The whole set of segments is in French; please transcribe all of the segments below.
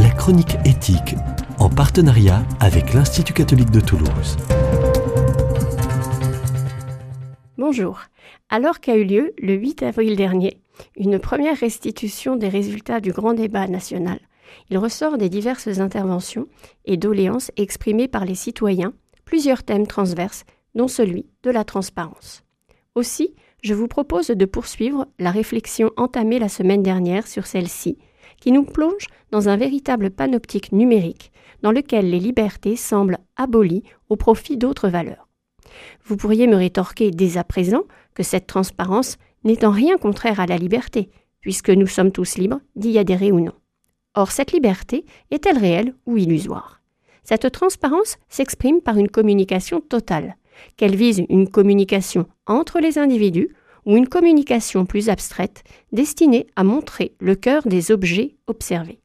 la chronique éthique, en partenariat avec l'Institut catholique de Toulouse. Bonjour. Alors qu'a eu lieu, le 8 avril dernier, une première restitution des résultats du grand débat national, il ressort des diverses interventions et doléances exprimées par les citoyens plusieurs thèmes transverses, dont celui de la transparence. Aussi, je vous propose de poursuivre la réflexion entamée la semaine dernière sur celle-ci, qui nous plonge dans un véritable panoptique numérique dans lequel les libertés semblent abolies au profit d'autres valeurs. Vous pourriez me rétorquer dès à présent que cette transparence n'est en rien contraire à la liberté, puisque nous sommes tous libres d'y adhérer ou non. Or, cette liberté est-elle réelle ou illusoire? Cette transparence s'exprime par une communication totale, qu'elle vise une communication entre les individus ou une communication plus abstraite destinée à montrer le cœur des objets observés.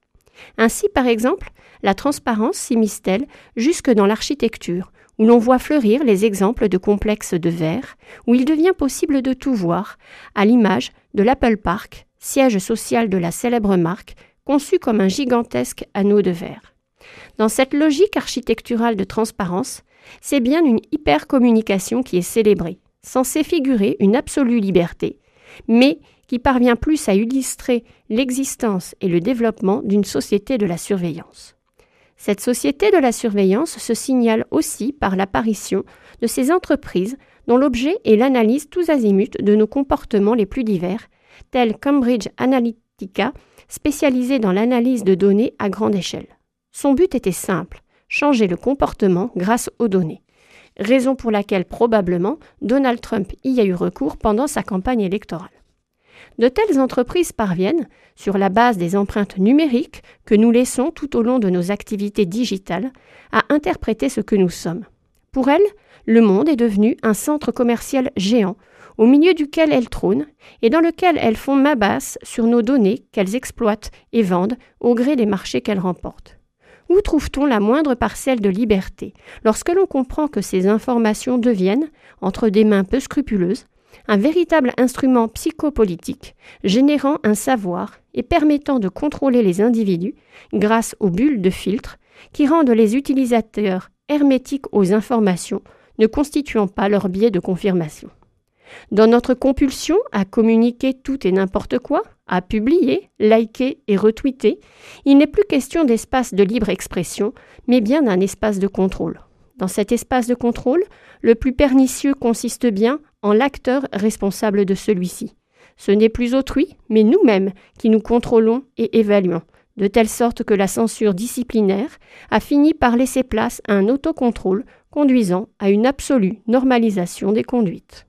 Ainsi, par exemple, la transparence s'immisce-t-elle jusque dans l'architecture, où l'on voit fleurir les exemples de complexes de verre, où il devient possible de tout voir, à l'image de l'Apple Park, siège social de la célèbre marque, conçu comme un gigantesque anneau de verre. Dans cette logique architecturale de transparence, c'est bien une hypercommunication qui est célébrée, censée figurer une absolue liberté, mais qui parvient plus à illustrer l'existence et le développement d'une société de la surveillance. Cette société de la surveillance se signale aussi par l'apparition de ces entreprises dont l'objet est l'analyse tous azimuts de nos comportements les plus divers, tels Cambridge Analytica, spécialisée dans l'analyse de données à grande échelle. Son but était simple, changer le comportement grâce aux données raison pour laquelle probablement Donald Trump y a eu recours pendant sa campagne électorale. De telles entreprises parviennent, sur la base des empreintes numériques que nous laissons tout au long de nos activités digitales, à interpréter ce que nous sommes. Pour elles, le monde est devenu un centre commercial géant, au milieu duquel elles trônent et dans lequel elles font main basse sur nos données qu'elles exploitent et vendent au gré des marchés qu'elles remportent. Où trouve-t-on la moindre parcelle de liberté? Lorsque l'on comprend que ces informations deviennent, entre des mains peu scrupuleuses, un véritable instrument psychopolitique, générant un savoir et permettant de contrôler les individus grâce aux bulles de filtre qui rendent les utilisateurs hermétiques aux informations, ne constituant pas leur biais de confirmation. Dans notre compulsion à communiquer tout et n'importe quoi, à publier, liker et retweeter, il n'est plus question d'espace de libre expression, mais bien d'un espace de contrôle. Dans cet espace de contrôle, le plus pernicieux consiste bien en l'acteur responsable de celui-ci. Ce n'est plus autrui, mais nous-mêmes qui nous contrôlons et évaluons, de telle sorte que la censure disciplinaire a fini par laisser place à un autocontrôle conduisant à une absolue normalisation des conduites.